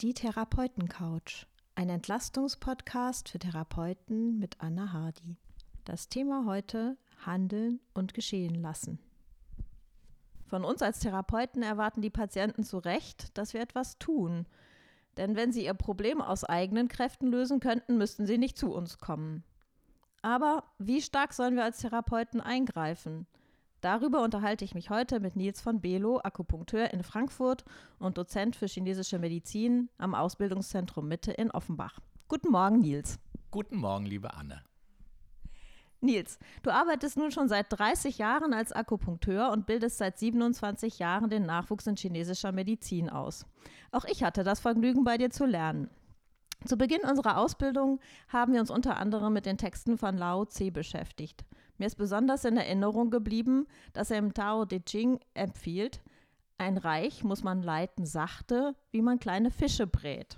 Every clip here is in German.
Die Therapeutencouch, ein Entlastungspodcast für Therapeuten mit Anna Hardy. Das Thema heute Handeln und Geschehen lassen. Von uns als Therapeuten erwarten die Patienten zu Recht, dass wir etwas tun. Denn wenn sie ihr Problem aus eigenen Kräften lösen könnten, müssten sie nicht zu uns kommen. Aber wie stark sollen wir als Therapeuten eingreifen? Darüber unterhalte ich mich heute mit Nils von Belo, Akupunkteur in Frankfurt und Dozent für chinesische Medizin am Ausbildungszentrum Mitte in Offenbach. Guten Morgen, Nils. Guten Morgen, liebe Anne. Nils, du arbeitest nun schon seit 30 Jahren als Akupunkteur und bildest seit 27 Jahren den Nachwuchs in chinesischer Medizin aus. Auch ich hatte das Vergnügen, bei dir zu lernen. Zu Beginn unserer Ausbildung haben wir uns unter anderem mit den Texten von Lao Tse beschäftigt. Mir ist besonders in Erinnerung geblieben, dass er im Tao Te Ching empfiehlt, ein Reich muss man leiten sachte, wie man kleine Fische brät.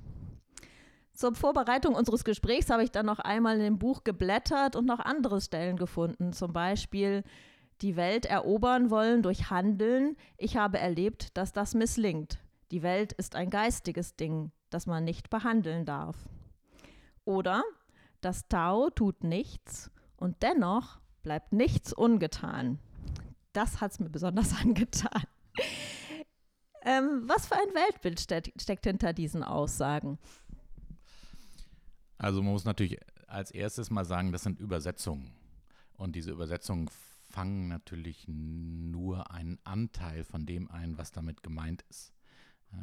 Zur Vorbereitung unseres Gesprächs habe ich dann noch einmal in dem Buch geblättert und noch andere Stellen gefunden, zum Beispiel die Welt erobern wollen durch Handeln. Ich habe erlebt, dass das misslingt. Die Welt ist ein geistiges Ding, das man nicht behandeln darf. Oder das Tao tut nichts und dennoch bleibt nichts ungetan. Das hat es mir besonders angetan. Ähm, was für ein Weltbild steck, steckt hinter diesen Aussagen? Also man muss natürlich als erstes mal sagen, das sind Übersetzungen. Und diese Übersetzungen fangen natürlich nur einen Anteil von dem ein, was damit gemeint ist.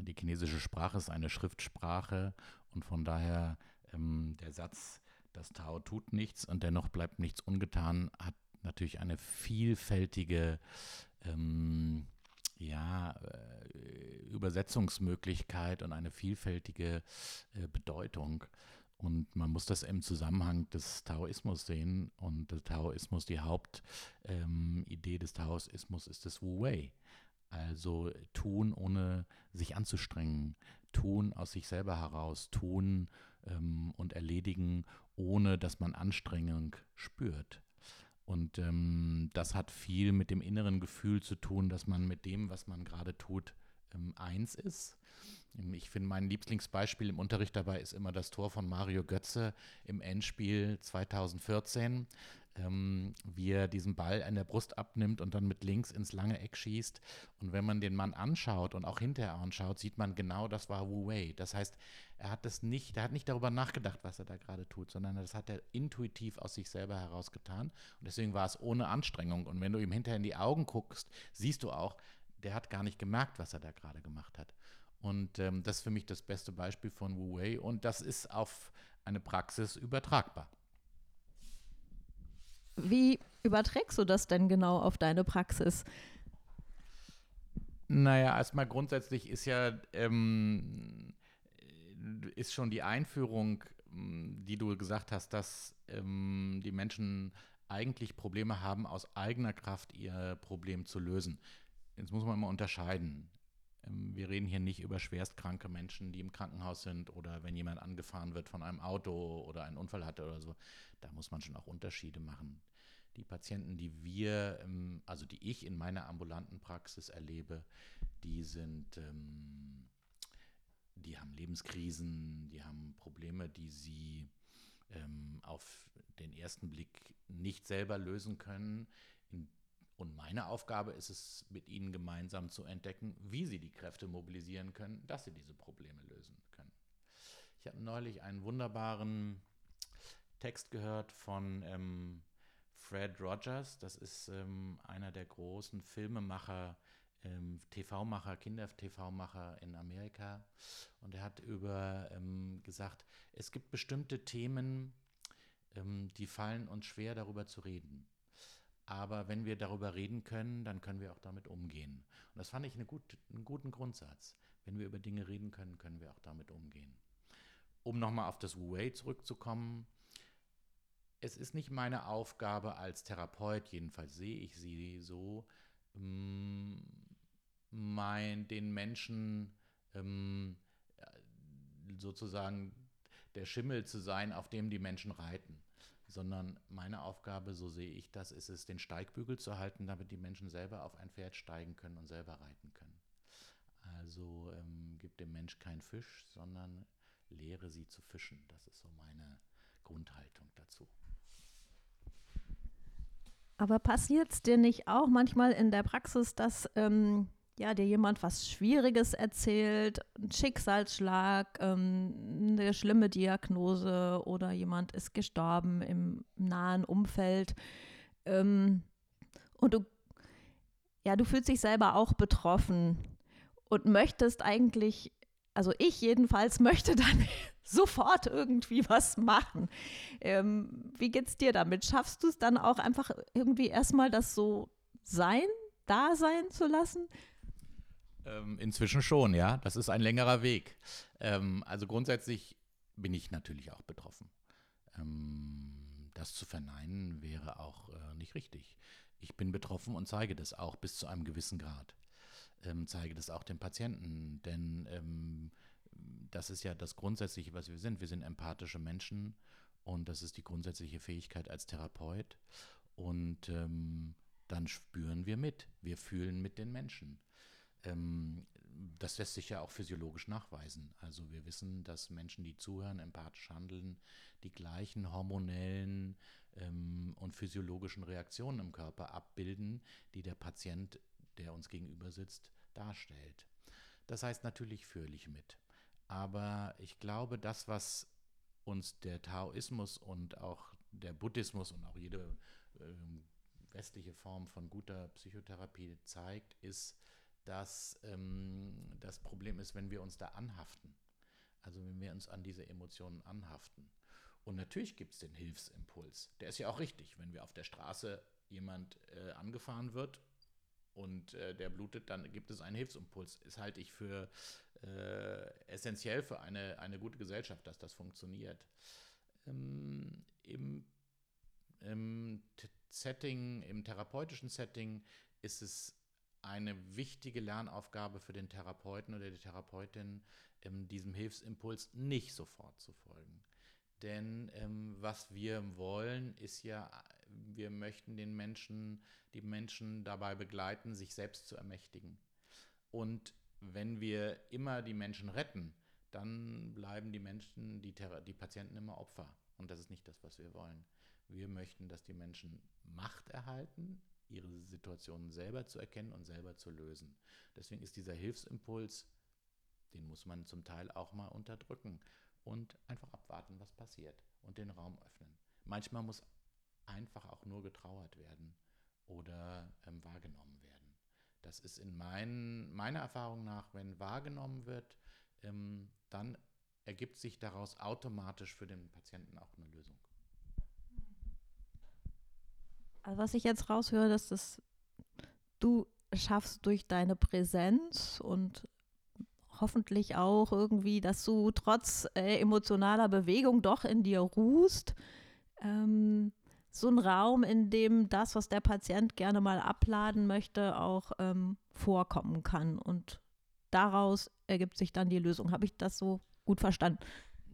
Die chinesische Sprache ist eine Schriftsprache und von daher ähm, der Satz, das Tao tut nichts und dennoch bleibt nichts ungetan, hat natürlich eine vielfältige ähm, ja, äh, Übersetzungsmöglichkeit und eine vielfältige äh, Bedeutung. Und man muss das im Zusammenhang des Taoismus sehen. Und der Taoismus, die Hauptidee ähm, des Taoismus ist das Wu Wei. Also tun, ohne sich anzustrengen, tun aus sich selber heraus, tun ähm, und erledigen, ohne dass man Anstrengung spürt. Und ähm, das hat viel mit dem inneren Gefühl zu tun, dass man mit dem, was man gerade tut, eins ist. Ich finde, mein Lieblingsbeispiel im Unterricht dabei ist immer das Tor von Mario Götze im Endspiel 2014 ähm, wie er diesen Ball an der Brust abnimmt und dann mit links ins lange Eck schießt. Und wenn man den Mann anschaut und auch hinterher anschaut, sieht man genau, das war Wu Wei. Das heißt, er hat das nicht, er hat nicht darüber nachgedacht, was er da gerade tut, sondern das hat er intuitiv aus sich selber heraus getan. Und deswegen war es ohne Anstrengung. Und wenn du ihm hinterher in die Augen guckst, siehst du auch, der hat gar nicht gemerkt, was er da gerade gemacht hat. Und ähm, das ist für mich das beste Beispiel von Wu Wei. Und das ist auf eine Praxis übertragbar. Wie überträgst du das denn genau auf deine Praxis? Naja, erstmal grundsätzlich ist ja ähm, ist schon die Einführung, hm, die du gesagt hast, dass ähm, die Menschen eigentlich Probleme haben, aus eigener Kraft ihr Problem zu lösen. Jetzt muss man immer unterscheiden. Ähm, wir reden hier nicht über schwerstkranke Menschen, die im Krankenhaus sind oder wenn jemand angefahren wird von einem Auto oder einen Unfall hatte oder so. Da muss man schon auch Unterschiede machen. Die Patienten, die wir, ähm, also die ich in meiner ambulanten Praxis erlebe, die sind, ähm, die haben Lebenskrisen, die haben Probleme, die sie auf den ersten Blick nicht selber lösen können. Und meine Aufgabe ist es, mit ihnen gemeinsam zu entdecken, wie sie die Kräfte mobilisieren können, dass sie diese Probleme lösen können. Ich habe neulich einen wunderbaren Text gehört von ähm, Fred Rogers, das ist ähm, einer der großen Filmemacher, ähm, TV-Macher, Kinder-TV-Macher in Amerika. Und er hat über ähm, gesagt, es gibt bestimmte Themen, ähm, die fallen uns schwer, darüber zu reden. Aber wenn wir darüber reden können, dann können wir auch damit umgehen. Und das fand ich eine gut, einen guten Grundsatz. Wenn wir über Dinge reden können, können wir auch damit umgehen. Um nochmal auf das Wu Wei zurückzukommen, es ist nicht meine Aufgabe als Therapeut, jedenfalls sehe ich sie so, mm, mein, den Menschen ähm, sozusagen der Schimmel zu sein, auf dem die Menschen reiten, sondern meine Aufgabe, so sehe ich das, ist es, den Steigbügel zu halten, damit die Menschen selber auf ein Pferd steigen können und selber reiten können. Also ähm, gibt dem Mensch kein Fisch, sondern lehre sie zu fischen. Das ist so meine Grundhaltung dazu. Aber passiert es dir nicht auch manchmal in der Praxis, dass ähm, ja, dir jemand was Schwieriges erzählt, ein Schicksalsschlag, ähm, eine schlimme Diagnose oder jemand ist gestorben im nahen Umfeld ähm, und du, ja, du fühlst dich selber auch betroffen und möchtest eigentlich, also ich jedenfalls möchte dann sofort irgendwie was machen. Ähm, wie geht's dir damit? Schaffst du es dann auch einfach irgendwie erstmal das so sein, da sein zu lassen? Ähm, inzwischen schon, ja. Das ist ein längerer Weg. Ähm, also grundsätzlich bin ich natürlich auch betroffen. Ähm, das zu verneinen wäre auch äh, nicht richtig. Ich bin betroffen und zeige das auch bis zu einem gewissen Grad. Ähm, zeige das auch dem Patienten, denn ähm, das ist ja das Grundsätzliche, was wir sind. Wir sind empathische Menschen und das ist die grundsätzliche Fähigkeit als Therapeut. Und ähm, dann spüren wir mit, wir fühlen mit den Menschen. Ähm, das lässt sich ja auch physiologisch nachweisen. Also wir wissen, dass Menschen, die zuhören, empathisch handeln, die gleichen hormonellen ähm, und physiologischen Reaktionen im Körper abbilden, die der Patient, der uns gegenüber sitzt, darstellt. Das heißt natürlich fühle ich mit. Aber ich glaube, das, was uns der Taoismus und auch der Buddhismus und auch jede äh, westliche Form von guter Psychotherapie zeigt, ist, dass ähm, das Problem ist, wenn wir uns da anhaften. Also wenn wir uns an diese Emotionen anhaften. Und natürlich gibt es den Hilfsimpuls. Der ist ja auch richtig. Wenn wir auf der Straße jemand äh, angefahren wird und äh, der blutet, dann gibt es einen Hilfsimpuls. Das halte ich für äh, essentiell für eine, eine gute Gesellschaft, dass das funktioniert. Ähm, Im im Setting, im therapeutischen Setting ist es eine wichtige Lernaufgabe für den Therapeuten oder die Therapeutin, ähm, diesem Hilfsimpuls nicht sofort zu folgen. Denn ähm, was wir wollen, ist ja, wir möchten den Menschen, die Menschen dabei begleiten, sich selbst zu ermächtigen. Und wenn wir immer die Menschen retten, dann bleiben die Menschen, die, die Patienten immer Opfer. Und das ist nicht das, was wir wollen. Wir möchten, dass die Menschen Macht erhalten, ihre Situationen selber zu erkennen und selber zu lösen. Deswegen ist dieser Hilfsimpuls, den muss man zum Teil auch mal unterdrücken und einfach abwarten, was passiert und den Raum öffnen. Manchmal muss einfach auch nur getrauert werden oder ähm, wahrgenommen werden. Das ist in mein, meiner Erfahrung nach, wenn wahrgenommen wird, ähm, dann ergibt sich daraus automatisch für den Patienten auch eine Lösung. Also was ich jetzt raushöre, dass das du schaffst durch deine Präsenz und hoffentlich auch irgendwie, dass du trotz äh, emotionaler Bewegung doch in dir ruhst. Ähm, so ein Raum, in dem das, was der Patient gerne mal abladen möchte, auch ähm, vorkommen kann. Und daraus ergibt sich dann die Lösung. Habe ich das so gut verstanden?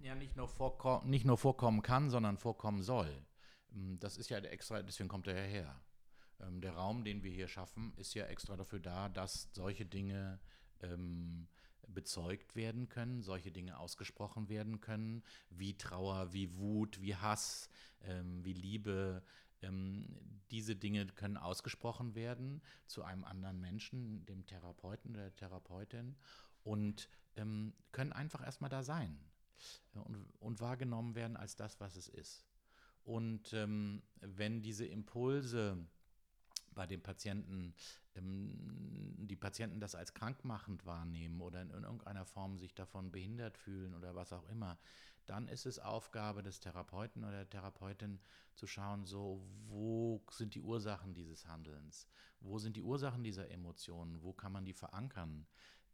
Ja, nicht nur, nicht nur vorkommen kann, sondern vorkommen soll. Ähm, das ist ja extra, deswegen kommt er ja her. Ähm, der Raum, den wir hier schaffen, ist ja extra dafür da, dass solche Dinge ähm, bezeugt werden können, solche Dinge ausgesprochen werden können, wie Trauer, wie Wut, wie Hass, ähm, wie Liebe. Ähm, diese Dinge können ausgesprochen werden zu einem anderen Menschen, dem Therapeuten oder der Therapeutin, und ähm, können einfach erstmal da sein und, und, wahrgenommen werden als das, was es ist. Und ähm, wenn diese Impulse bei den Patienten, ähm, die Patienten das als krankmachend wahrnehmen oder in, in irgendeiner Form sich davon behindert fühlen oder was auch immer, dann ist es Aufgabe des Therapeuten oder der Therapeutin zu schauen, so wo sind die Ursachen dieses Handelns, wo sind die Ursachen dieser Emotionen, wo kann man die verankern.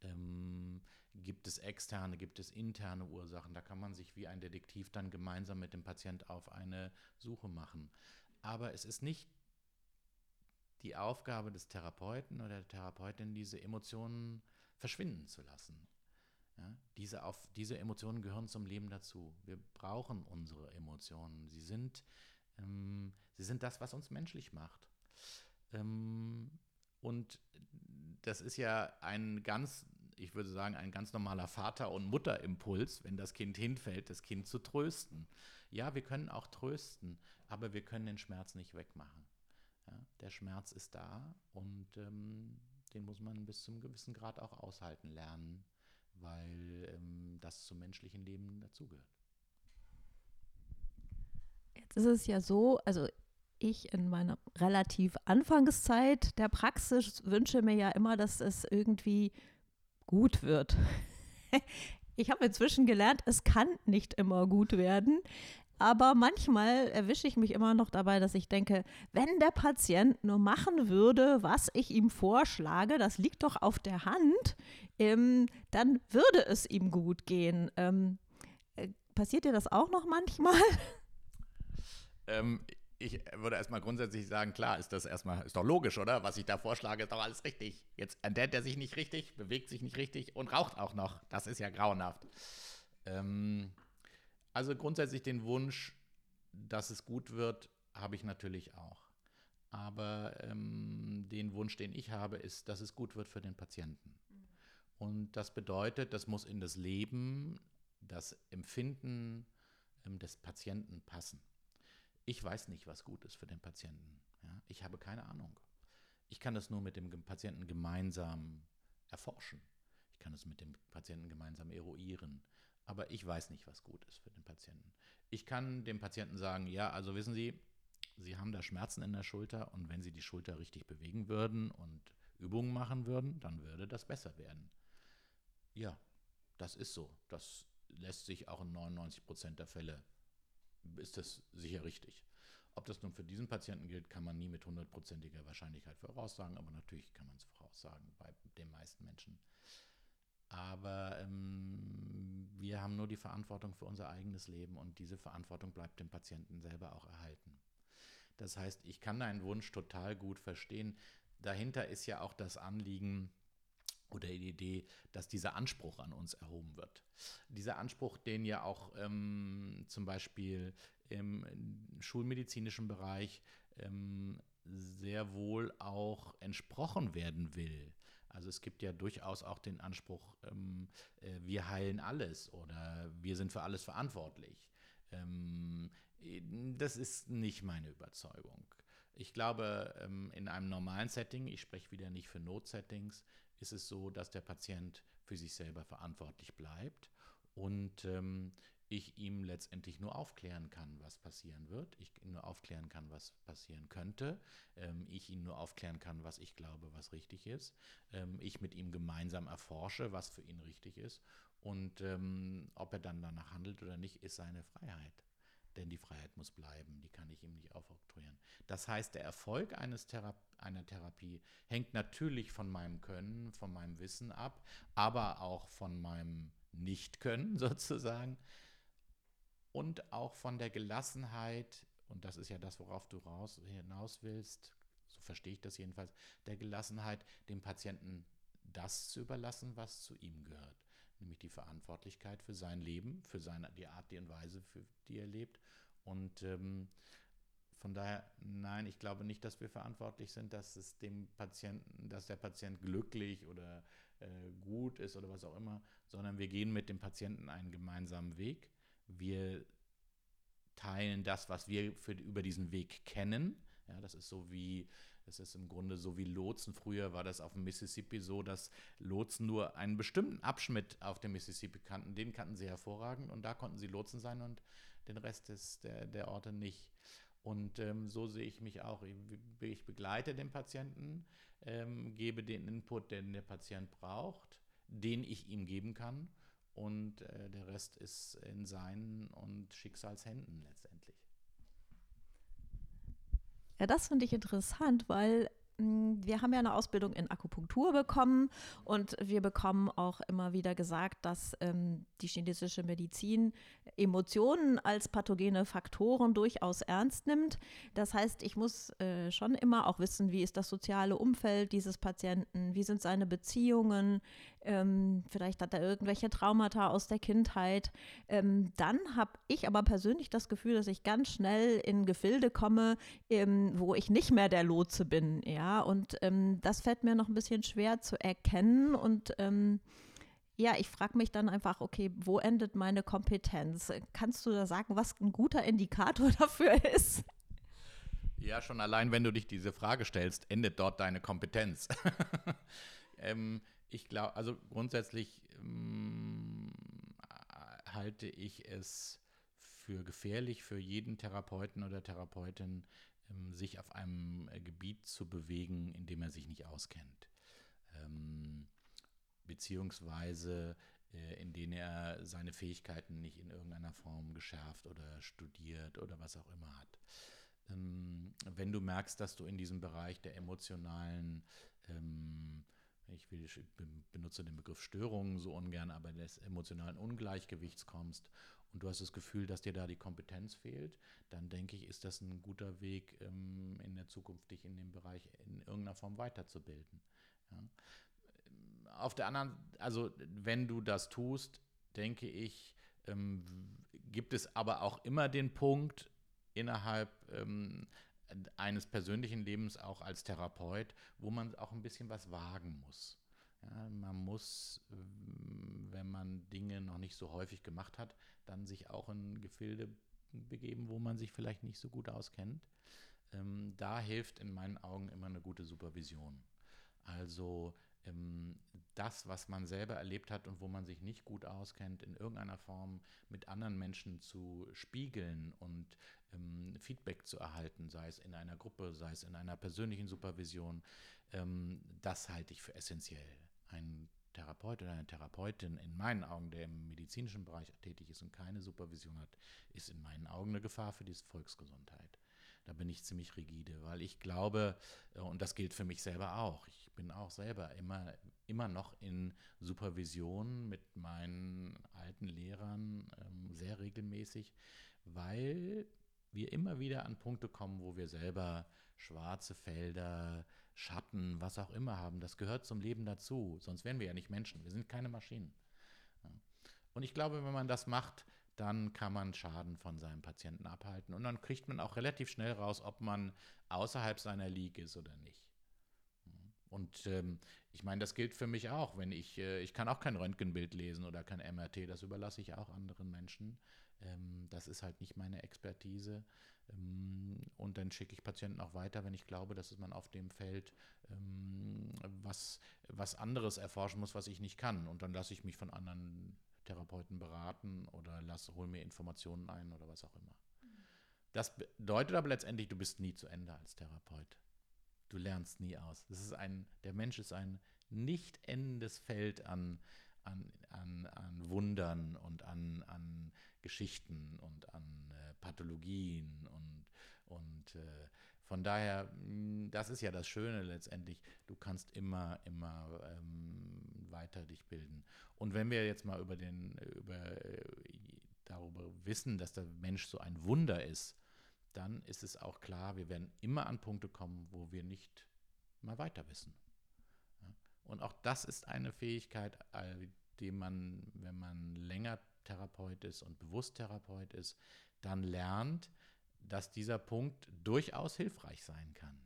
Ähm, gibt es externe, gibt es interne Ursachen? Da kann man sich wie ein Detektiv dann gemeinsam mit dem Patient auf eine Suche machen. Aber es ist nicht die Aufgabe des Therapeuten oder der Therapeutin, diese Emotionen verschwinden zu lassen. Ja, diese, auf, diese Emotionen gehören zum Leben dazu. Wir brauchen unsere Emotionen. Sie sind, ähm, sie sind das, was uns menschlich macht. Ähm, und das ist ja ein ganz, ich würde sagen, ein ganz normaler Vater- und Mutterimpuls, wenn das Kind hinfällt, das Kind zu trösten. Ja, wir können auch trösten, aber wir können den Schmerz nicht wegmachen. Ja, der Schmerz ist da und ähm, den muss man bis zum gewissen Grad auch aushalten lernen, weil ähm, das zum menschlichen Leben dazugehört. Jetzt ist es ja so, also ich in meiner relativ Anfangszeit der Praxis wünsche mir ja immer, dass es irgendwie gut wird. Ich habe inzwischen gelernt, es kann nicht immer gut werden. Aber manchmal erwische ich mich immer noch dabei, dass ich denke, wenn der Patient nur machen würde, was ich ihm vorschlage, das liegt doch auf der Hand, ähm, dann würde es ihm gut gehen. Ähm, äh, passiert dir das auch noch manchmal? Ähm, ich würde erstmal grundsätzlich sagen, klar, ist das erstmal, ist doch logisch, oder? Was ich da vorschlage, ist doch alles richtig. Jetzt ernährt er sich nicht richtig, bewegt sich nicht richtig und raucht auch noch. Das ist ja grauenhaft. Ähm, also grundsätzlich den Wunsch, dass es gut wird, habe ich natürlich auch. Aber ähm, den Wunsch, den ich habe, ist, dass es gut wird für den Patienten. Und das bedeutet, das muss in das Leben, das Empfinden ähm, des Patienten passen. Ich weiß nicht, was gut ist für den Patienten. Ja? Ich habe keine Ahnung. Ich kann das nur mit dem Patienten gemeinsam erforschen. Ich kann es mit dem Patienten gemeinsam eruieren. Aber ich weiß nicht, was gut ist für den Patienten. Ich kann dem Patienten sagen, ja, also wissen Sie, Sie haben da Schmerzen in der Schulter und wenn Sie die Schulter richtig bewegen würden und Übungen machen würden, dann würde das besser werden. Ja, das ist so. Das lässt sich auch in 99 Prozent der Fälle ist das sicher richtig. Ob das nun für diesen Patienten gilt, kann man nie mit hundertprozentiger Wahrscheinlichkeit voraussagen, aber natürlich kann man es voraussagen bei den meisten Menschen. Aber ähm, wir haben nur die Verantwortung für unser eigenes Leben und diese Verantwortung bleibt dem Patienten selber auch erhalten. Das heißt, ich kann deinen Wunsch total gut verstehen. Dahinter ist ja auch das Anliegen, oder die Idee, dass dieser Anspruch an uns erhoben wird. Dieser Anspruch, den ja auch ähm, zum Beispiel im schulmedizinischen Bereich ähm, sehr wohl auch entsprochen werden will. Also es gibt ja durchaus auch den Anspruch, ähm, äh, wir heilen alles oder wir sind für alles verantwortlich. Ähm, das ist nicht meine Überzeugung. Ich glaube, ähm, in einem normalen Setting, ich spreche wieder nicht für Notsettings, ist es so, dass der Patient für sich selber verantwortlich bleibt und ähm, ich ihm letztendlich nur aufklären kann, was passieren wird, ich nur aufklären kann, was passieren könnte, ähm, ich ihn nur aufklären kann, was ich glaube, was richtig ist, ähm, ich mit ihm gemeinsam erforsche, was für ihn richtig ist und ähm, ob er dann danach handelt oder nicht, ist seine Freiheit. Denn die Freiheit muss bleiben, die kann ich ihm nicht aufoktroyieren. Das heißt, der Erfolg eines Thera einer Therapie hängt natürlich von meinem Können, von meinem Wissen ab, aber auch von meinem Nicht-Können sozusagen und auch von der Gelassenheit, und das ist ja das, worauf du raus, hinaus willst, so verstehe ich das jedenfalls, der Gelassenheit, dem Patienten das zu überlassen, was zu ihm gehört nämlich die Verantwortlichkeit für sein Leben, für seine, die Art, die und Weise, für die er lebt. Und ähm, von daher, nein, ich glaube nicht, dass wir verantwortlich sind, dass es dem Patienten, dass der Patient glücklich oder äh, gut ist oder was auch immer, sondern wir gehen mit dem Patienten einen gemeinsamen Weg. Wir teilen das, was wir für, über diesen Weg kennen. Ja, das ist so wie es ist im Grunde so wie Lotsen. Früher war das auf dem Mississippi so, dass Lotsen nur einen bestimmten Abschnitt auf dem Mississippi kannten. Den kannten sie hervorragend und da konnten sie Lotsen sein und den Rest des, der, der Orte nicht. Und ähm, so sehe ich mich auch. Ich begleite den Patienten, ähm, gebe den Input, den der Patient braucht, den ich ihm geben kann. Und äh, der Rest ist in seinen und Schicksalshänden letztendlich. Ja, das finde ich interessant, weil wir haben ja eine Ausbildung in Akupunktur bekommen und wir bekommen auch immer wieder gesagt, dass ähm, die chinesische Medizin Emotionen als pathogene Faktoren durchaus ernst nimmt. Das heißt, ich muss äh, schon immer auch wissen, wie ist das soziale Umfeld dieses Patienten, wie sind seine Beziehungen, ähm, vielleicht hat er irgendwelche Traumata aus der Kindheit. Ähm, dann habe ich aber persönlich das Gefühl, dass ich ganz schnell in Gefilde komme, ähm, wo ich nicht mehr der Lotse bin. Ja, und ähm, das fällt mir noch ein bisschen schwer zu erkennen und ähm, ja, ich frage mich dann einfach, okay, wo endet meine Kompetenz? Kannst du da sagen, was ein guter Indikator dafür ist? Ja, schon allein, wenn du dich diese Frage stellst, endet dort deine Kompetenz. ähm, ich glaube, also grundsätzlich ähm, halte ich es für gefährlich für jeden Therapeuten oder Therapeutin, sich auf einem äh, Gebiet zu bewegen, in dem er sich nicht auskennt. Ähm, beziehungsweise äh, in denen er seine Fähigkeiten nicht in irgendeiner Form geschärft oder studiert oder was auch immer hat. Ähm, wenn du merkst, dass du in diesem Bereich der emotionalen ähm, ich, will, ich benutze den Begriff Störungen so ungern, aber des emotionalen Ungleichgewichts kommst und du hast das Gefühl, dass dir da die Kompetenz fehlt, dann denke ich, ist das ein guter Weg, ähm, in der Zukunft dich in dem Bereich in irgendeiner Form weiterzubilden. Ja. Auf der anderen, also wenn du das tust, denke ich, ähm, gibt es aber auch immer den Punkt innerhalb ähm, eines persönlichen Lebens auch als Therapeut, wo man auch ein bisschen was wagen muss. Ja, man muss, wenn man Dinge noch nicht so häufig gemacht hat, dann sich auch in Gefilde begeben, wo man sich vielleicht nicht so gut auskennt. Ähm, da hilft in meinen Augen immer eine gute Supervision. Also ähm, das, was man selber erlebt hat und wo man sich nicht gut auskennt, in irgendeiner Form mit anderen Menschen zu spiegeln und ähm, Feedback zu erhalten, sei es in einer Gruppe, sei es in einer persönlichen Supervision, ähm, das halte ich für essentiell. Ein Therapeut oder eine Therapeutin in meinen Augen, der im medizinischen Bereich tätig ist und keine Supervision hat, ist in meinen Augen eine Gefahr für die Volksgesundheit. Da bin ich ziemlich rigide, weil ich glaube, äh, und das gilt für mich selber auch, ich bin auch selber immer, immer noch in Supervision mit meinen alten Lehrern ähm, sehr regelmäßig, weil wir immer wieder an Punkte kommen, wo wir selber schwarze Felder, Schatten, was auch immer haben. Das gehört zum Leben dazu. Sonst wären wir ja nicht Menschen. Wir sind keine Maschinen. Und ich glaube, wenn man das macht, dann kann man Schaden von seinem Patienten abhalten. Und dann kriegt man auch relativ schnell raus, ob man außerhalb seiner League ist oder nicht. Und ähm, ich meine, das gilt für mich auch. Wenn ich, äh, ich kann auch kein Röntgenbild lesen oder kein MRT, das überlasse ich auch anderen Menschen. Ähm, das ist halt nicht meine Expertise. Ähm, und dann schicke ich Patienten auch weiter, wenn ich glaube, dass man auf dem Feld ähm, was, was anderes erforschen muss, was ich nicht kann. Und dann lasse ich mich von anderen Therapeuten beraten oder hole mir Informationen ein oder was auch immer. Das bedeutet aber letztendlich, du bist nie zu Ende als Therapeut. Du lernst nie aus. Das ist ein, der Mensch ist ein nicht endendes Feld an, an, an, an Wundern und an, an Geschichten und an äh, Pathologien und, und äh, von daher, hm, das ist ja das Schöne letztendlich, du kannst immer, immer ähm, weiter dich bilden. Und wenn wir jetzt mal über den, über, äh, darüber wissen, dass der Mensch so ein Wunder ist, dann ist es auch klar, wir werden immer an Punkte kommen, wo wir nicht mal weiter wissen. Und auch das ist eine Fähigkeit, die man, wenn man länger Therapeut ist und bewusst Therapeut ist, dann lernt, dass dieser Punkt durchaus hilfreich sein kann.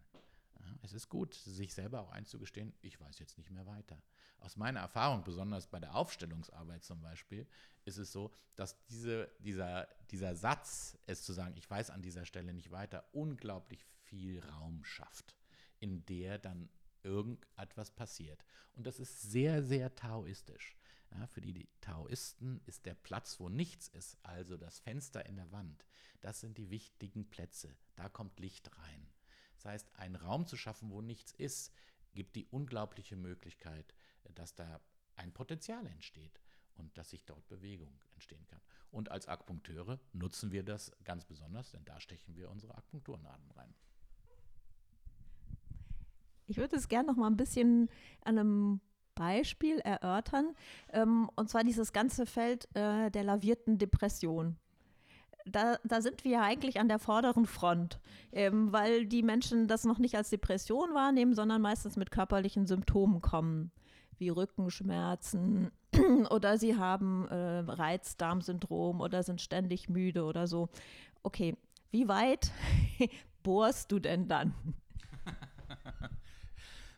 Es ist gut, sich selber auch einzugestehen, ich weiß jetzt nicht mehr weiter. Aus meiner Erfahrung, besonders bei der Aufstellungsarbeit zum Beispiel, ist es so, dass diese, dieser, dieser Satz, es zu sagen, ich weiß an dieser Stelle nicht weiter, unglaublich viel Raum schafft, in der dann irgendetwas passiert. Und das ist sehr, sehr taoistisch. Ja, für die Taoisten ist der Platz, wo nichts ist, also das Fenster in der Wand, das sind die wichtigen Plätze. Da kommt Licht rein. Das heißt, einen Raum zu schaffen, wo nichts ist, gibt die unglaubliche Möglichkeit, dass da ein Potenzial entsteht und dass sich dort Bewegung entstehen kann. Und als Akupunkteure nutzen wir das ganz besonders, denn da stechen wir unsere Akupunkturnadeln rein. Ich würde es gerne noch mal ein bisschen an einem Beispiel erörtern, ähm, und zwar dieses ganze Feld äh, der lavierten Depression. Da, da, sind wir ja eigentlich an der vorderen Front, ähm, weil die Menschen das noch nicht als Depression wahrnehmen, sondern meistens mit körperlichen Symptomen kommen, wie Rückenschmerzen oder sie haben äh, Reizdarmsyndrom oder sind ständig müde oder so. Okay, wie weit bohrst du denn dann?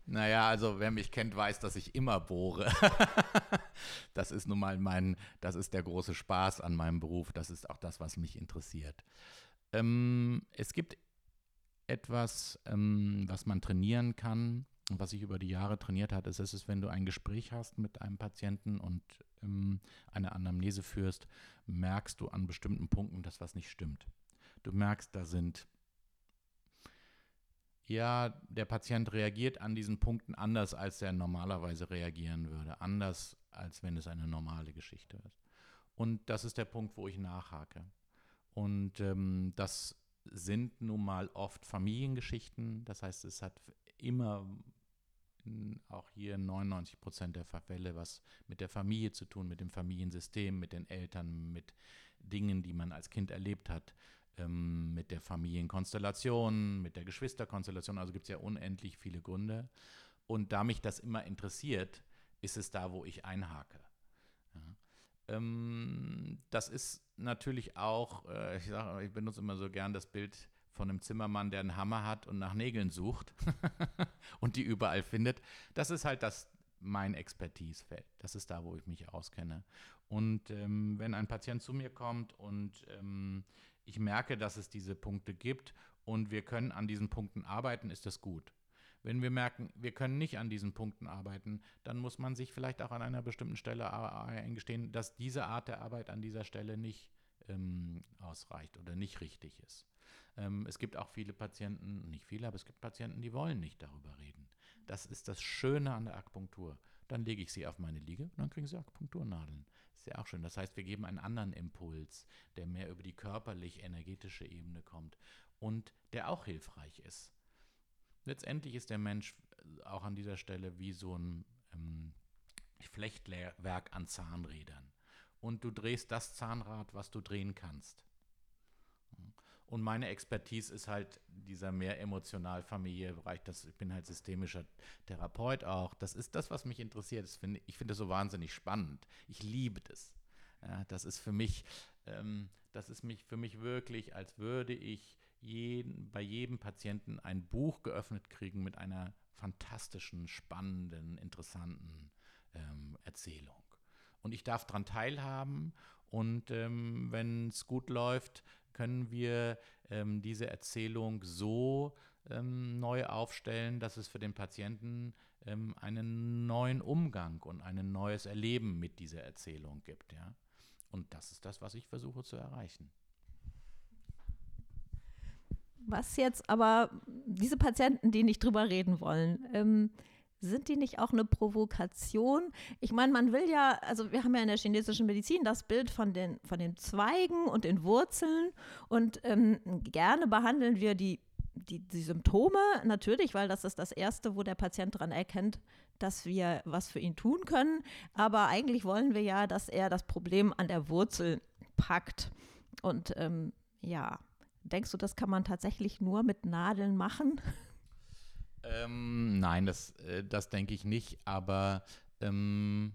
Naja, also wer mich kennt, weiß, dass ich immer bohre. das ist nun mal mein, das ist der große Spaß an meinem Beruf. Das ist auch das, was mich interessiert. Ähm, es gibt etwas, ähm, was man trainieren kann, was ich über die Jahre trainiert habe, ist, ist, wenn du ein Gespräch hast mit einem Patienten und ähm, eine Anamnese führst, merkst du an bestimmten Punkten, dass was nicht stimmt. Du merkst, da sind ja, der Patient reagiert an diesen Punkten anders, als er normalerweise reagieren würde. Anders, als wenn es eine normale Geschichte ist. Und das ist der Punkt, wo ich nachhake. Und ähm, das sind nun mal oft Familiengeschichten. Das heißt, es hat immer auch hier 99 Prozent der Fälle was mit der Familie zu tun, mit dem Familiensystem, mit den Eltern, mit Dingen, die man als Kind erlebt hat ähm, mit der Familienkonstellation, mit der Geschwisterkonstellation. Also gibt es ja unendlich viele Gründe. Und da mich das immer interessiert, ist es da, wo ich einhake. Ja. Ähm, das ist natürlich auch, äh, ich, sag, ich benutze immer so gern das Bild von einem Zimmermann, der einen Hammer hat und nach Nägeln sucht und die überall findet. Das ist halt das, mein Expertisefeld. Das ist da, wo ich mich auskenne. Und ähm, wenn ein Patient zu mir kommt und ähm, ich merke, dass es diese Punkte gibt und wir können an diesen Punkten arbeiten, ist das gut. Wenn wir merken, wir können nicht an diesen Punkten arbeiten, dann muss man sich vielleicht auch an einer bestimmten Stelle eingestehen, dass diese Art der Arbeit an dieser Stelle nicht ähm, ausreicht oder nicht richtig ist. Ähm, es gibt auch viele Patienten, nicht viele, aber es gibt Patienten, die wollen nicht darüber reden. Das ist das Schöne an der Akupunktur. Dann lege ich sie auf meine Liege und dann kriegen sie Akupunkturnadeln ja auch schön. Das heißt, wir geben einen anderen Impuls, der mehr über die körperlich-energetische Ebene kommt und der auch hilfreich ist. Letztendlich ist der Mensch äh, auch an dieser Stelle wie so ein ähm, Flechtwerk an Zahnrädern. Und du drehst das Zahnrad, was du drehen kannst. Und meine Expertise ist halt dieser mehr emotional familiäre Bereich. Das, ich bin halt systemischer Therapeut auch. Das ist das, was mich interessiert. Das find, ich finde das so wahnsinnig spannend. Ich liebe das. Ja, das ist für mich, ähm, das ist mich für mich wirklich, als würde ich jeden, bei jedem Patienten ein Buch geöffnet kriegen mit einer fantastischen, spannenden, interessanten ähm, Erzählung. Und ich darf daran teilhaben und ähm, wenn es gut läuft, können wir ähm, diese Erzählung so ähm, neu aufstellen, dass es für den Patienten ähm, einen neuen Umgang und ein neues Erleben mit dieser Erzählung gibt. Ja? Und das ist das, was ich versuche zu erreichen. Was jetzt aber diese Patienten, die nicht drüber reden wollen, ähm, sind die nicht auch eine Provokation? Ich meine, man will ja, also wir haben ja in der chinesischen Medizin das Bild von den, von den Zweigen und den Wurzeln und ähm, gerne behandeln wir die, die, die Symptome natürlich, weil das ist das Erste, wo der Patient daran erkennt, dass wir was für ihn tun können. Aber eigentlich wollen wir ja, dass er das Problem an der Wurzel packt. Und ähm, ja, denkst du, das kann man tatsächlich nur mit Nadeln machen? Ähm, nein, das, äh, das denke ich nicht, aber ähm,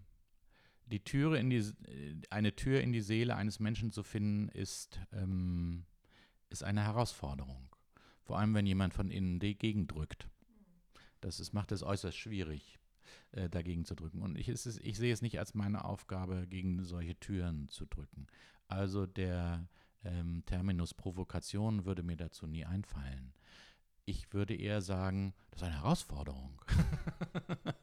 die Türe in die, äh, eine Tür in die Seele eines Menschen zu finden, ist, ähm, ist eine Herausforderung. Vor allem, wenn jemand von innen dagegen drückt. Das ist, macht es äußerst schwierig, äh, dagegen zu drücken. Und ich, ist, ich sehe es nicht als meine Aufgabe, gegen solche Türen zu drücken. Also der ähm, Terminus Provokation würde mir dazu nie einfallen. Ich würde eher sagen, das ist eine Herausforderung.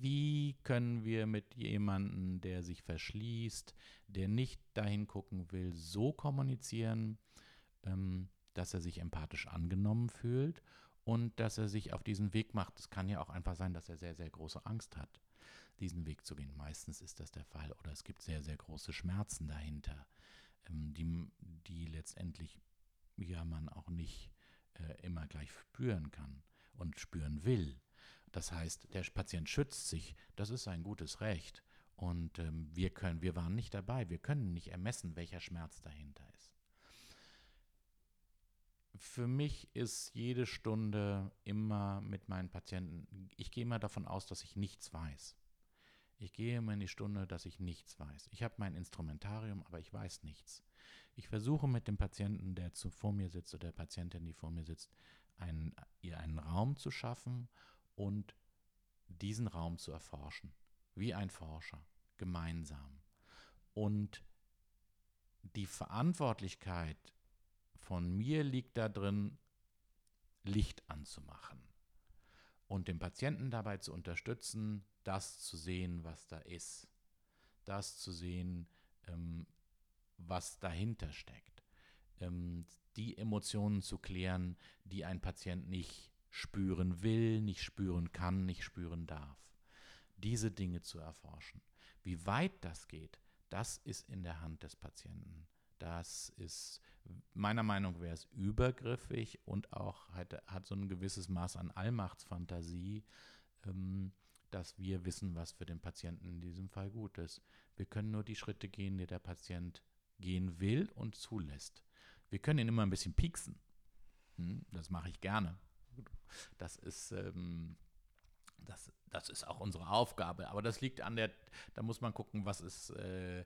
Wie können wir mit jemandem, der sich verschließt, der nicht dahin gucken will, so kommunizieren, ähm, dass er sich empathisch angenommen fühlt und dass er sich auf diesen Weg macht. Es kann ja auch einfach sein, dass er sehr, sehr große Angst hat, diesen Weg zu gehen. Meistens ist das der Fall. Oder es gibt sehr, sehr große Schmerzen dahinter, ähm, die, die letztendlich ja man auch nicht äh, immer gleich spüren kann und spüren will. Das heißt, der Patient schützt sich, das ist ein gutes Recht. Und ähm, wir können, wir waren nicht dabei, wir können nicht ermessen, welcher Schmerz dahinter ist. Für mich ist jede Stunde immer mit meinen Patienten, ich gehe immer davon aus, dass ich nichts weiß. Ich gehe immer in die Stunde, dass ich nichts weiß. Ich habe mein Instrumentarium, aber ich weiß nichts. Ich versuche mit dem Patienten, der zu, vor mir sitzt, oder der Patientin, die vor mir sitzt, einen, ihr einen Raum zu schaffen und diesen Raum zu erforschen, wie ein Forscher, gemeinsam. Und die Verantwortlichkeit von mir liegt darin, Licht anzumachen und den Patienten dabei zu unterstützen, das zu sehen, was da ist, das zu sehen, ähm, was dahinter steckt, ähm, die Emotionen zu klären, die ein Patient nicht spüren will, nicht spüren kann, nicht spüren darf. Diese Dinge zu erforschen. Wie weit das geht, das ist in der Hand des Patienten. Das ist, meiner Meinung nach, wäre es übergriffig und auch hat, hat so ein gewisses Maß an Allmachtsfantasie, ähm, dass wir wissen, was für den Patienten in diesem Fall gut ist. Wir können nur die Schritte gehen, die der Patient gehen will und zulässt. Wir können ihn immer ein bisschen pieksen. Hm, das mache ich gerne. Das ist, ähm, das, das ist auch unsere Aufgabe. Aber das liegt an der, da muss man gucken, was ist, äh, äh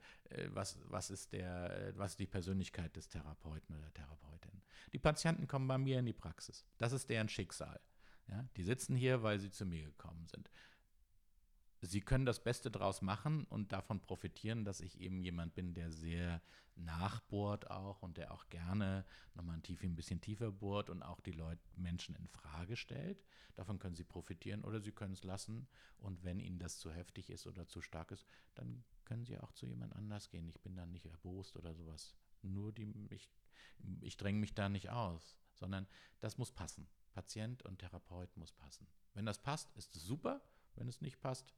was, was ist der, was ist die Persönlichkeit des Therapeuten oder der Therapeutin. Die Patienten kommen bei mir in die Praxis. Das ist deren Schicksal. Ja? Die sitzen hier, weil sie zu mir gekommen sind sie können das Beste draus machen und davon profitieren, dass ich eben jemand bin, der sehr nachbohrt auch und der auch gerne nochmal ein, tief, ein bisschen tiefer bohrt und auch die Leute, Menschen in Frage stellt. Davon können sie profitieren oder sie können es lassen und wenn ihnen das zu heftig ist oder zu stark ist, dann können sie auch zu jemand anders gehen. Ich bin dann nicht erbost oder sowas. Nur die, ich, ich dränge mich da nicht aus, sondern das muss passen. Patient und Therapeut muss passen. Wenn das passt, ist es super. Wenn es nicht passt,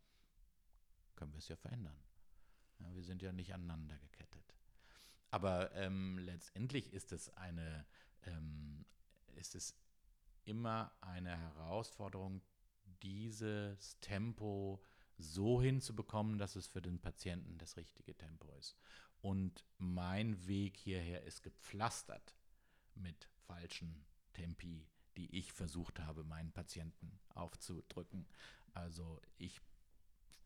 können wir es ja verändern. Ja, wir sind ja nicht aneinander gekettet. Aber ähm, letztendlich ist es eine, ähm, ist es immer eine Herausforderung, dieses Tempo so hinzubekommen, dass es für den Patienten das richtige Tempo ist. Und mein Weg hierher ist gepflastert mit falschen Tempi, die ich versucht habe, meinen Patienten aufzudrücken. Also ich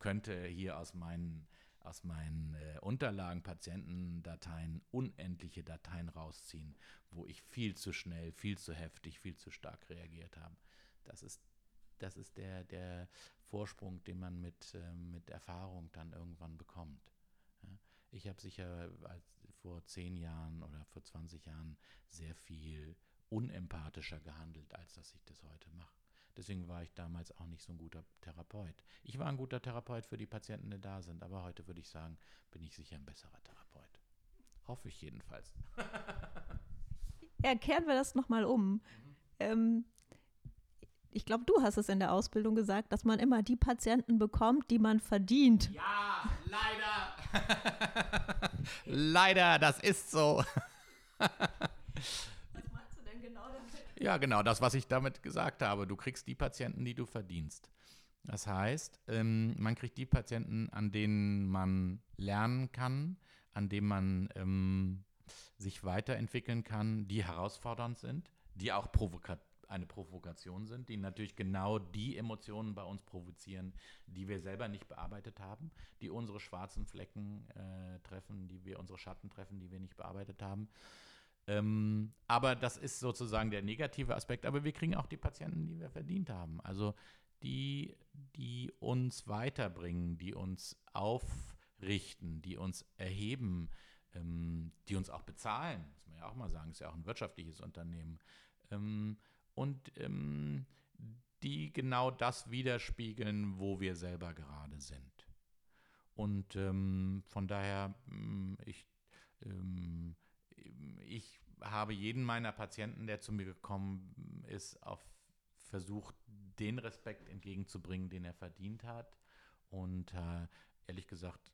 könnte hier aus meinen, aus meinen äh, Unterlagen, Patientendateien unendliche Dateien rausziehen, wo ich viel zu schnell, viel zu heftig, viel zu stark reagiert habe. Das ist, das ist der, der Vorsprung, den man mit, äh, mit Erfahrung dann irgendwann bekommt. Ich habe sicher als, vor zehn Jahren oder vor 20 Jahren sehr viel unempathischer gehandelt, als dass ich das heute mache. Deswegen war ich damals auch nicht so ein guter Therapeut. Ich war ein guter Therapeut für die Patienten, die da sind, aber heute würde ich sagen, bin ich sicher ein besserer Therapeut. Hoffe ich jedenfalls. Ja, kehren wir das nochmal um. Mhm. Ähm, ich glaube, du hast es in der Ausbildung gesagt, dass man immer die Patienten bekommt, die man verdient. Ja, leider. leider, das ist so. Ja, genau, das, was ich damit gesagt habe. Du kriegst die Patienten, die du verdienst. Das heißt, ähm, man kriegt die Patienten, an denen man lernen kann, an denen man ähm, sich weiterentwickeln kann, die herausfordernd sind, die auch provoka eine Provokation sind, die natürlich genau die Emotionen bei uns provozieren, die wir selber nicht bearbeitet haben, die unsere schwarzen Flecken äh, treffen, die wir unsere Schatten treffen, die wir nicht bearbeitet haben. Ähm, aber das ist sozusagen der negative Aspekt. Aber wir kriegen auch die Patienten, die wir verdient haben. Also die, die uns weiterbringen, die uns aufrichten, die uns erheben, ähm, die uns auch bezahlen. Muss man ja auch mal sagen, ist ja auch ein wirtschaftliches Unternehmen. Ähm, und ähm, die genau das widerspiegeln, wo wir selber gerade sind. Und ähm, von daher, mm, ich ähm, ich habe jeden meiner Patienten, der zu mir gekommen ist, auf versucht, den Respekt entgegenzubringen, den er verdient hat. Und äh, ehrlich gesagt,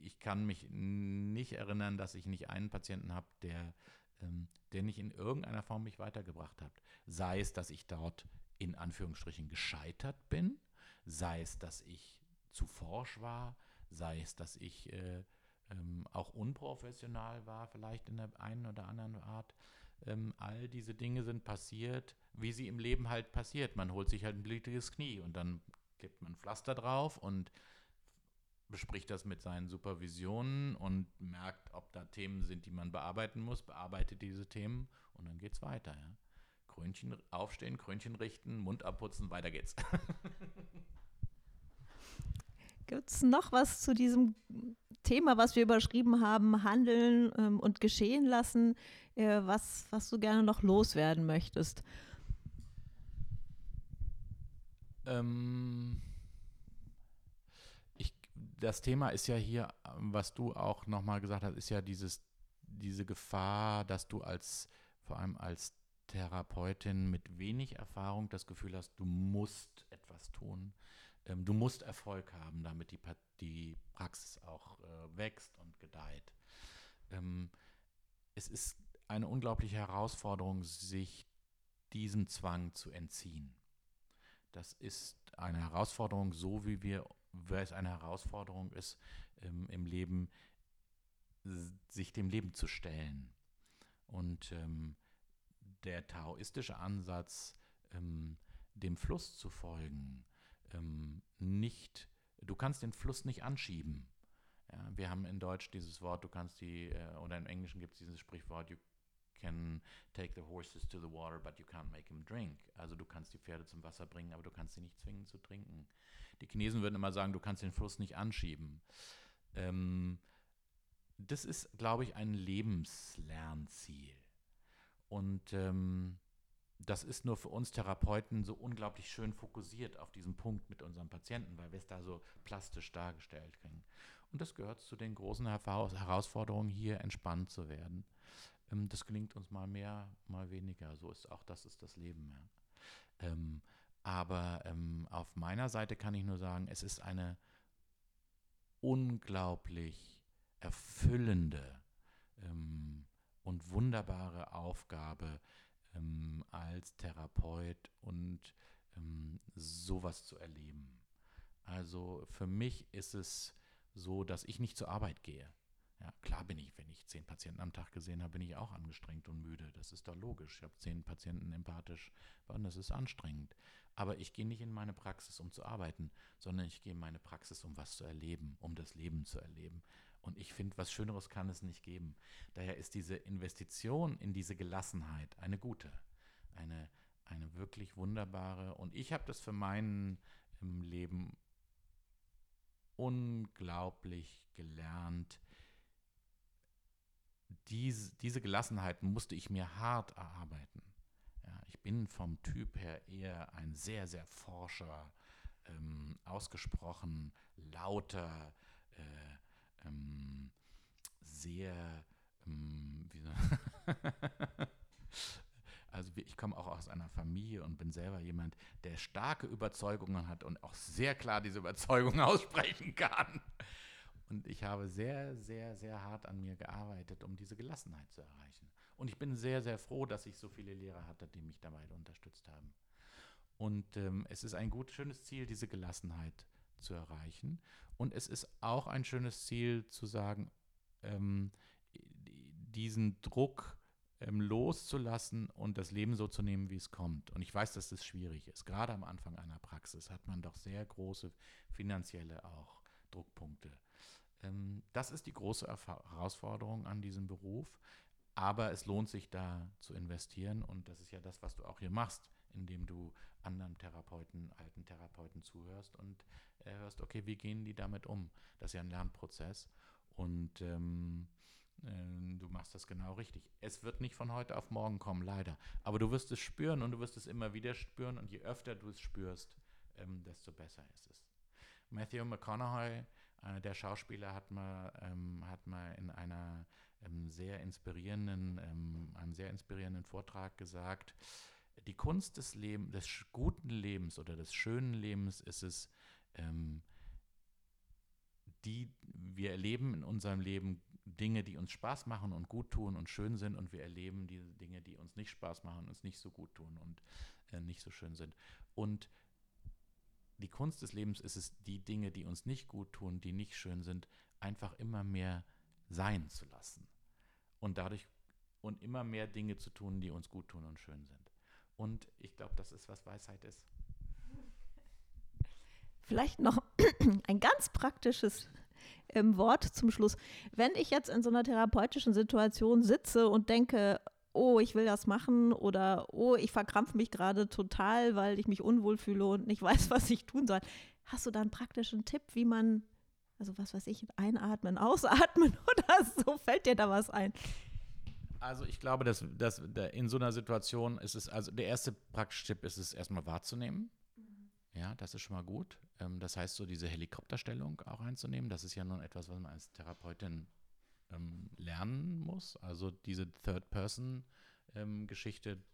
ich kann mich nicht erinnern, dass ich nicht einen Patienten habe, der, ähm, der nicht in irgendeiner Form mich weitergebracht hat. Sei es, dass ich dort in Anführungsstrichen gescheitert bin, sei es, dass ich zu forsch war, sei es, dass ich äh, ähm, auch unprofessional war, vielleicht in der einen oder anderen Art. Ähm, all diese Dinge sind passiert, wie sie im Leben halt passiert. Man holt sich halt ein blutiges Knie und dann klebt man Pflaster drauf und bespricht das mit seinen Supervisionen und merkt, ob da Themen sind, die man bearbeiten muss, bearbeitet diese Themen und dann geht es weiter. Ja. Krönchen aufstehen, Krönchen richten, Mund abputzen, weiter geht's. Gibt es noch was zu diesem Thema, was wir überschrieben haben, handeln ähm, und geschehen lassen, äh, was, was du gerne noch loswerden möchtest? Ähm, ich, das Thema ist ja hier, was du auch nochmal gesagt hast, ist ja dieses, diese Gefahr, dass du als, vor allem als Therapeutin mit wenig Erfahrung das Gefühl hast, du musst etwas tun. Ähm, du musst Erfolg haben, damit die, die Praxis auch äh, wächst und gedeiht. Ähm, es ist eine unglaubliche Herausforderung, sich diesem Zwang zu entziehen. Das ist eine Herausforderung, so wie wir, weil es eine Herausforderung ist, ähm, im Leben, sich dem Leben zu stellen. Und ähm, der taoistische Ansatz, ähm, dem Fluss zu folgen, ähm, nicht, du kannst den Fluss nicht anschieben. Ja, wir haben in Deutsch dieses Wort, du kannst die, äh, oder im Englischen gibt es dieses Sprichwort, you can take the horses to the water, but you can't make them drink. Also du kannst die Pferde zum Wasser bringen, aber du kannst sie nicht zwingen zu trinken. Die Chinesen würden immer sagen, du kannst den Fluss nicht anschieben. Ähm, das ist, glaube ich, ein Lebenslernziel. Und ähm, das ist nur für uns Therapeuten so unglaublich schön fokussiert auf diesen Punkt mit unserem Patienten, weil wir es da so plastisch dargestellt kriegen. Und das gehört zu den großen Herausforderungen, hier entspannt zu werden. Ähm, das gelingt uns mal mehr, mal weniger. So ist auch das ist das Leben. Ähm, aber ähm, auf meiner Seite kann ich nur sagen, es ist eine unglaublich erfüllende und wunderbare Aufgabe, ähm, als Therapeut und ähm, sowas zu erleben. Also für mich ist es so, dass ich nicht zur Arbeit gehe. Ja, klar bin ich, wenn ich zehn Patienten am Tag gesehen habe, bin ich auch angestrengt und müde. Das ist doch logisch. Ich habe zehn Patienten empathisch und das ist anstrengend. Aber ich gehe nicht in meine Praxis, um zu arbeiten, sondern ich gehe in meine Praxis, um was zu erleben, um das Leben zu erleben. Und ich finde, was Schöneres kann es nicht geben. Daher ist diese Investition in diese Gelassenheit eine gute, eine, eine wirklich wunderbare. Und ich habe das für mein Leben unglaublich gelernt. Diese, diese Gelassenheit musste ich mir hart erarbeiten. Ja, ich bin vom Typ her eher ein sehr, sehr forscher, ähm, ausgesprochen lauter, ähm, sehr, ähm, also ich komme auch aus einer Familie und bin selber jemand, der starke Überzeugungen hat und auch sehr klar diese Überzeugungen aussprechen kann. Und ich habe sehr, sehr, sehr hart an mir gearbeitet, um diese Gelassenheit zu erreichen. Und ich bin sehr, sehr froh, dass ich so viele Lehrer hatte, die mich dabei unterstützt haben. Und ähm, es ist ein gut, schönes Ziel, diese Gelassenheit zu erreichen. Und es ist auch ein schönes Ziel zu sagen, ähm, diesen Druck ähm, loszulassen und das Leben so zu nehmen, wie es kommt. Und ich weiß, dass das schwierig ist. Gerade am Anfang einer Praxis hat man doch sehr große finanzielle auch Druckpunkte. Ähm, das ist die große Herausforderung an diesem Beruf. Aber es lohnt sich da zu investieren und das ist ja das, was du auch hier machst indem du anderen Therapeuten, alten Therapeuten zuhörst und äh, hörst, okay, wie gehen die damit um? Das ist ja ein Lernprozess und ähm, äh, du machst das genau richtig. Es wird nicht von heute auf morgen kommen, leider. Aber du wirst es spüren und du wirst es immer wieder spüren und je öfter du es spürst, ähm, desto besser ist es. Matthew McConaughey, äh, der Schauspieler, hat mal, ähm, hat mal in einer ähm, sehr inspirierenden, ähm, einem sehr inspirierenden Vortrag gesagt, die Kunst des Lebens, des guten Lebens oder des schönen Lebens ist es, ähm, die wir erleben in unserem Leben Dinge, die uns Spaß machen und gut tun und schön sind, und wir erleben die Dinge, die uns nicht Spaß machen, uns nicht so gut tun und äh, nicht so schön sind. Und die Kunst des Lebens ist es, die Dinge, die uns nicht gut tun, die nicht schön sind, einfach immer mehr sein zu lassen. Und dadurch und immer mehr Dinge zu tun, die uns gut tun und schön sind. Und ich glaube, das ist, was Weisheit ist. Vielleicht noch ein ganz praktisches ähm, Wort zum Schluss. Wenn ich jetzt in so einer therapeutischen Situation sitze und denke, oh, ich will das machen oder oh, ich verkrampfe mich gerade total, weil ich mich unwohl fühle und nicht weiß, was ich tun soll. Hast du da einen praktischen Tipp, wie man, also was weiß ich, einatmen, ausatmen oder so? Fällt dir da was ein? Also ich glaube, dass, dass in so einer Situation ist es, also der erste praktische Tipp ist es erstmal wahrzunehmen. Ja, das ist schon mal gut. Ähm, das heißt, so diese Helikopterstellung auch einzunehmen, das ist ja nun etwas, was man als Therapeutin ähm, lernen muss. Also diese Third-Person-Geschichte, ähm,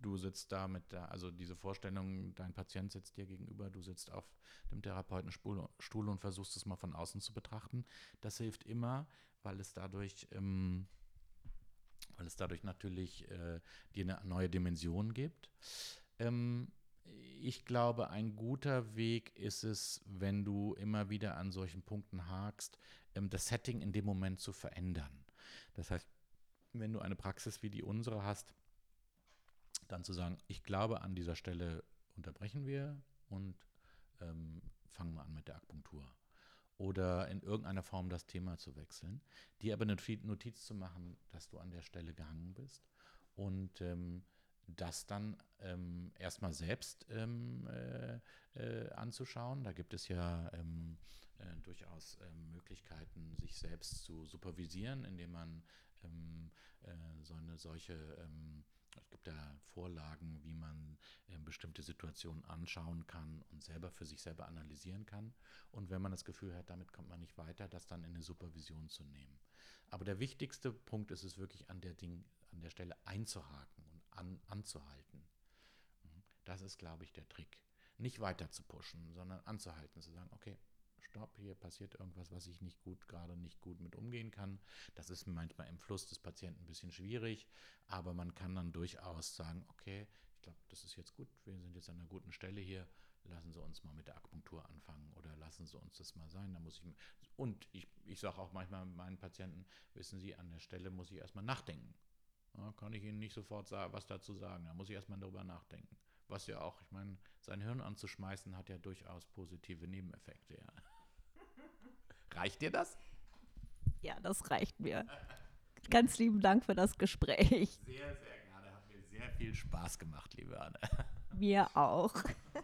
du sitzt da mit der, also diese Vorstellung, dein Patient sitzt dir gegenüber, du sitzt auf dem Therapeutenstuhl und versuchst es mal von außen zu betrachten. Das hilft immer, weil es dadurch, ähm, weil es dadurch natürlich äh, dir eine neue Dimension gibt. Ähm, ich glaube, ein guter Weg ist es, wenn du immer wieder an solchen Punkten hakst, ähm, das Setting in dem Moment zu verändern. Das heißt, wenn du eine Praxis wie die unsere hast, dann zu sagen, ich glaube, an dieser Stelle unterbrechen wir und ähm, fangen wir an mit der Akupunktur. Oder in irgendeiner Form das Thema zu wechseln, dir aber eine Notiz zu machen, dass du an der Stelle gehangen bist und ähm, das dann ähm, erstmal selbst ähm, äh, äh, anzuschauen. Da gibt es ja ähm, äh, durchaus ähm, Möglichkeiten, sich selbst zu supervisieren, indem man ähm, äh, so eine solche ähm, es gibt ja Vorlagen, wie man äh, bestimmte Situationen anschauen kann und selber für sich selber analysieren kann. Und wenn man das Gefühl hat, damit kommt man nicht weiter, das dann in eine Supervision zu nehmen. Aber der wichtigste Punkt ist es wirklich an der, Ding, an der Stelle einzuhaken an, anzuhalten. Mhm. Das ist, glaube ich, der Trick. Nicht weiter zu pushen, sondern anzuhalten, zu sagen, okay, stopp, hier passiert irgendwas, was ich nicht gut, gerade nicht gut mit umgehen kann. Das ist manchmal im Fluss des Patienten ein bisschen schwierig, aber man kann dann durchaus sagen, okay, ich glaube, das ist jetzt gut, wir sind jetzt an einer guten Stelle hier, lassen Sie uns mal mit der Akupunktur anfangen oder lassen Sie uns das mal sein. Da muss ich und ich, ich sage auch manchmal meinen Patienten, wissen Sie, an der Stelle muss ich erstmal nachdenken. Ja, kann ich Ihnen nicht sofort sagen, was dazu sagen. Da muss ich erstmal darüber nachdenken. Was ja auch, ich meine, sein Hirn anzuschmeißen hat ja durchaus positive Nebeneffekte, ja. Reicht dir das? Ja, das reicht mir. Ganz lieben Dank für das Gespräch. Sehr, sehr gerne. Hat mir sehr viel Spaß gemacht, liebe Anne. Mir auch.